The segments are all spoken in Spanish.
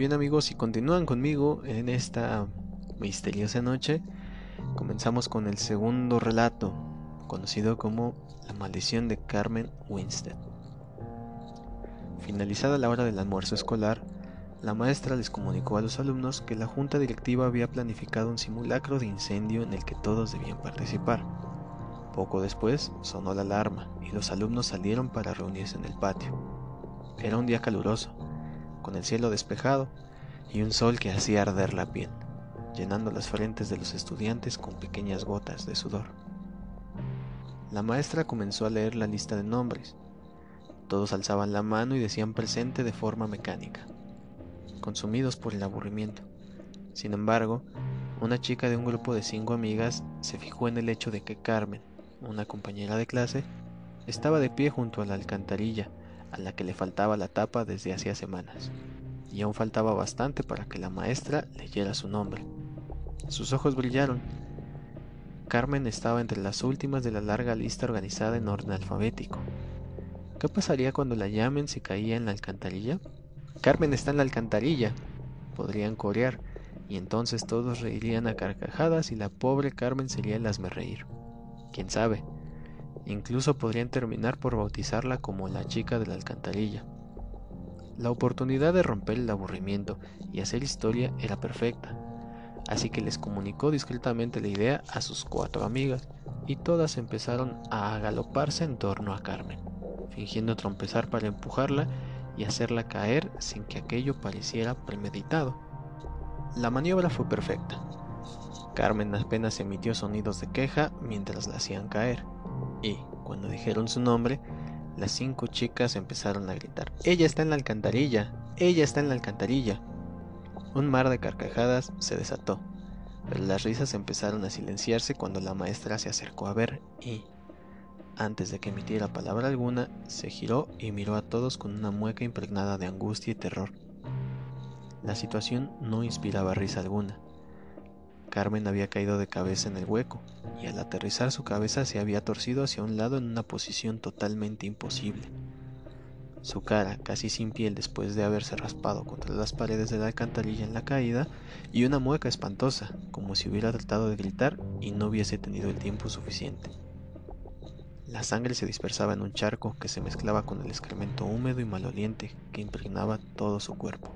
bien amigos, si continúan conmigo en esta misteriosa noche, comenzamos con el segundo relato, conocido como La maldición de Carmen Winstead. Finalizada la hora del almuerzo escolar, la maestra les comunicó a los alumnos que la junta directiva había planificado un simulacro de incendio en el que todos debían participar. Poco después sonó la alarma y los alumnos salieron para reunirse en el patio. Era un día caluroso, con el cielo despejado y un sol que hacía arder la piel, llenando las frentes de los estudiantes con pequeñas gotas de sudor. La maestra comenzó a leer la lista de nombres. Todos alzaban la mano y decían presente de forma mecánica, consumidos por el aburrimiento. Sin embargo, una chica de un grupo de cinco amigas se fijó en el hecho de que Carmen, una compañera de clase, estaba de pie junto a la alcantarilla, a la que le faltaba la tapa desde hacía semanas, y aún faltaba bastante para que la maestra leyera su nombre. Sus ojos brillaron. Carmen estaba entre las últimas de la larga lista organizada en orden alfabético. ¿Qué pasaría cuando la llamen si caía en la alcantarilla? Carmen está en la alcantarilla. Podrían corear, y entonces todos reirían a carcajadas y la pobre Carmen sería el reír. Quién sabe, Incluso podrían terminar por bautizarla como la chica de la alcantarilla. La oportunidad de romper el aburrimiento y hacer historia era perfecta, así que les comunicó discretamente la idea a sus cuatro amigas y todas empezaron a agaloparse en torno a Carmen, fingiendo trompezar para empujarla y hacerla caer sin que aquello pareciera premeditado. La maniobra fue perfecta. Carmen apenas emitió sonidos de queja mientras la hacían caer y, cuando dijeron su nombre, las cinco chicas empezaron a gritar, ella está en la alcantarilla, ella está en la alcantarilla. Un mar de carcajadas se desató, pero las risas empezaron a silenciarse cuando la maestra se acercó a ver y, antes de que emitiera palabra alguna, se giró y miró a todos con una mueca impregnada de angustia y terror. La situación no inspiraba risa alguna. Carmen había caído de cabeza en el hueco, y al aterrizar su cabeza se había torcido hacia un lado en una posición totalmente imposible. Su cara, casi sin piel después de haberse raspado contra las paredes de la alcantarilla en la caída, y una mueca espantosa, como si hubiera tratado de gritar y no hubiese tenido el tiempo suficiente. La sangre se dispersaba en un charco que se mezclaba con el excremento húmedo y maloliente que impregnaba todo su cuerpo.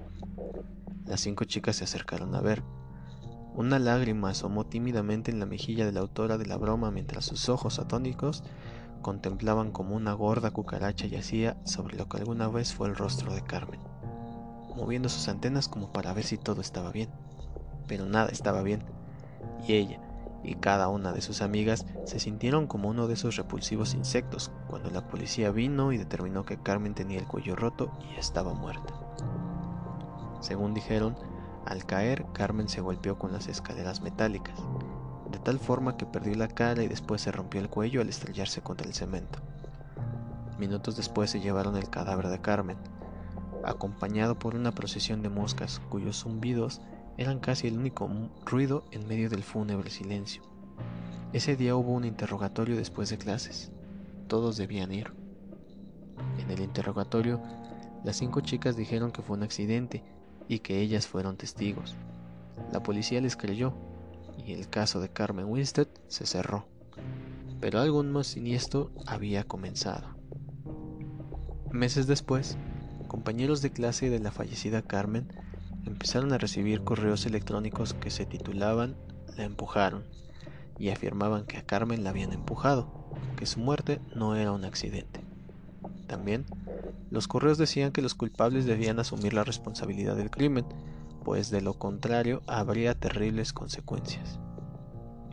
Las cinco chicas se acercaron a ver, una lágrima asomó tímidamente en la mejilla de la autora de la broma mientras sus ojos atónicos contemplaban como una gorda cucaracha yacía sobre lo que alguna vez fue el rostro de Carmen, moviendo sus antenas como para ver si todo estaba bien. Pero nada estaba bien, y ella y cada una de sus amigas se sintieron como uno de esos repulsivos insectos cuando la policía vino y determinó que Carmen tenía el cuello roto y estaba muerta. Según dijeron, al caer, Carmen se golpeó con las escaleras metálicas, de tal forma que perdió la cara y después se rompió el cuello al estrellarse contra el cemento. Minutos después se llevaron el cadáver de Carmen, acompañado por una procesión de moscas cuyos zumbidos eran casi el único ruido en medio del fúnebre silencio. Ese día hubo un interrogatorio después de clases. Todos debían ir. En el interrogatorio, las cinco chicas dijeron que fue un accidente y que ellas fueron testigos. La policía les creyó y el caso de Carmen Winstead se cerró. Pero algo más siniestro había comenzado. Meses después, compañeros de clase de la fallecida Carmen empezaron a recibir correos electrónicos que se titulaban La empujaron y afirmaban que a Carmen la habían empujado, que su muerte no era un accidente. También, los correos decían que los culpables debían asumir la responsabilidad del crimen, pues de lo contrario habría terribles consecuencias.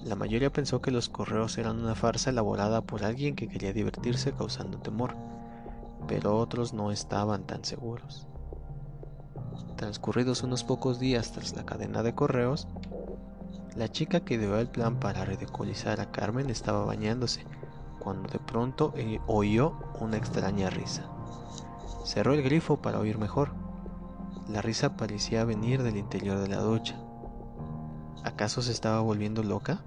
La mayoría pensó que los correos eran una farsa elaborada por alguien que quería divertirse causando temor, pero otros no estaban tan seguros. Transcurridos unos pocos días tras la cadena de correos, la chica que dio el plan para ridiculizar a Carmen estaba bañándose cuando de pronto eh, oyó una extraña risa. Cerró el grifo para oír mejor. La risa parecía venir del interior de la ducha. ¿Acaso se estaba volviendo loca?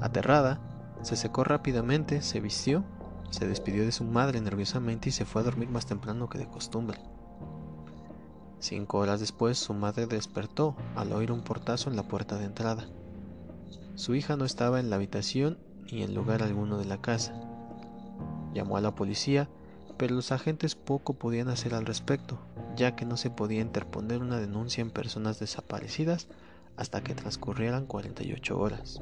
Aterrada, se secó rápidamente, se vistió, se despidió de su madre nerviosamente y se fue a dormir más temprano que de costumbre. Cinco horas después su madre despertó al oír un portazo en la puerta de entrada. Su hija no estaba en la habitación ni en lugar alguno de la casa. Llamó a la policía, pero los agentes poco podían hacer al respecto, ya que no se podía interponer una denuncia en personas desaparecidas hasta que transcurrieran 48 horas.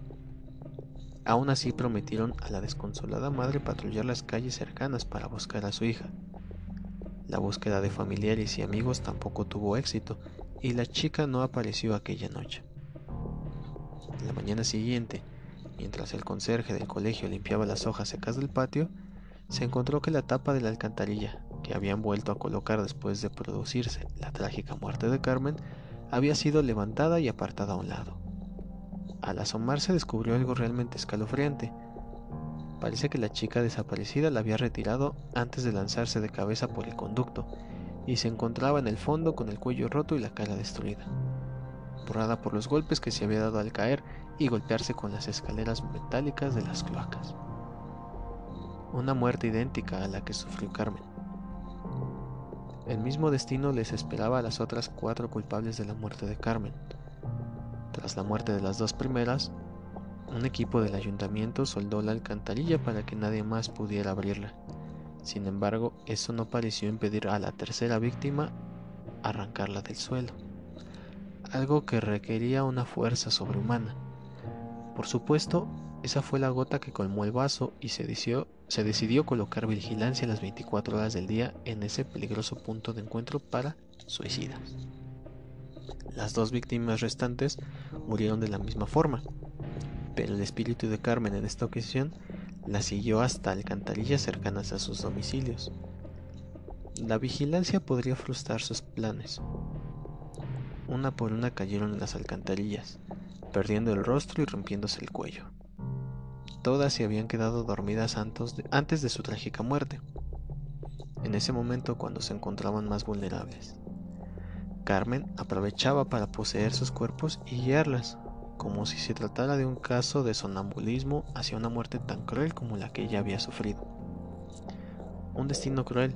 Aún así prometieron a la desconsolada madre patrullar las calles cercanas para buscar a su hija. La búsqueda de familiares y amigos tampoco tuvo éxito y la chica no apareció aquella noche. La mañana siguiente, mientras el conserje del colegio limpiaba las hojas secas del patio, se encontró que la tapa de la alcantarilla, que habían vuelto a colocar después de producirse la trágica muerte de Carmen, había sido levantada y apartada a un lado. Al asomarse descubrió algo realmente escalofriante. Parece que la chica desaparecida la había retirado antes de lanzarse de cabeza por el conducto, y se encontraba en el fondo con el cuello roto y la cara destruida, borrada por los golpes que se había dado al caer y golpearse con las escaleras metálicas de las cloacas. Una muerte idéntica a la que sufrió Carmen. El mismo destino les esperaba a las otras cuatro culpables de la muerte de Carmen. Tras la muerte de las dos primeras, un equipo del ayuntamiento soldó la alcantarilla para que nadie más pudiera abrirla. Sin embargo, eso no pareció impedir a la tercera víctima arrancarla del suelo, algo que requería una fuerza sobrehumana. Por supuesto, esa fue la gota que colmó el vaso y se decidió, se decidió colocar vigilancia las 24 horas del día en ese peligroso punto de encuentro para suicidas. Las dos víctimas restantes murieron de la misma forma, pero el espíritu de Carmen en esta ocasión la siguió hasta alcantarillas cercanas a sus domicilios. La vigilancia podría frustrar sus planes. Una por una cayeron en las alcantarillas, perdiendo el rostro y rompiéndose el cuello todas se habían quedado dormidas antes de su trágica muerte, en ese momento cuando se encontraban más vulnerables. Carmen aprovechaba para poseer sus cuerpos y guiarlas, como si se tratara de un caso de sonambulismo hacia una muerte tan cruel como la que ella había sufrido. Un destino cruel,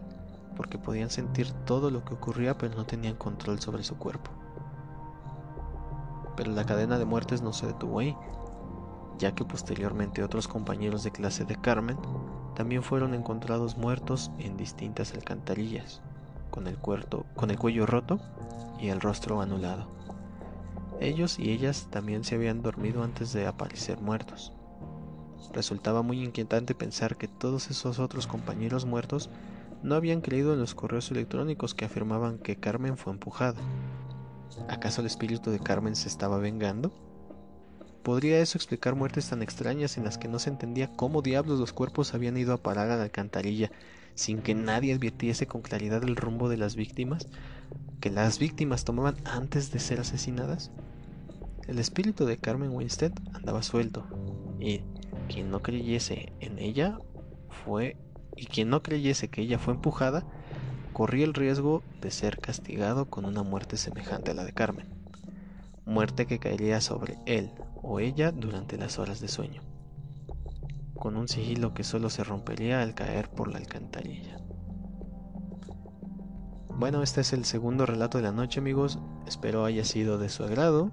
porque podían sentir todo lo que ocurría pero no tenían control sobre su cuerpo. Pero la cadena de muertes no se detuvo ahí, ya que posteriormente otros compañeros de clase de Carmen también fueron encontrados muertos en distintas alcantarillas, con el, con el cuello roto y el rostro anulado. Ellos y ellas también se habían dormido antes de aparecer muertos. Resultaba muy inquietante pensar que todos esos otros compañeros muertos no habían creído en los correos electrónicos que afirmaban que Carmen fue empujada. ¿Acaso el espíritu de Carmen se estaba vengando? ¿Podría eso explicar muertes tan extrañas en las que no se entendía cómo diablos los cuerpos habían ido a parar a la alcantarilla sin que nadie advirtiese con claridad el rumbo de las víctimas que las víctimas tomaban antes de ser asesinadas? El espíritu de Carmen Winstead andaba suelto y quien no creyese en ella fue y quien no creyese que ella fue empujada corría el riesgo de ser castigado con una muerte semejante a la de Carmen, muerte que caería sobre él o ella durante las horas de sueño, con un sigilo que solo se rompería al caer por la alcantarilla. Bueno, este es el segundo relato de la noche amigos, espero haya sido de su agrado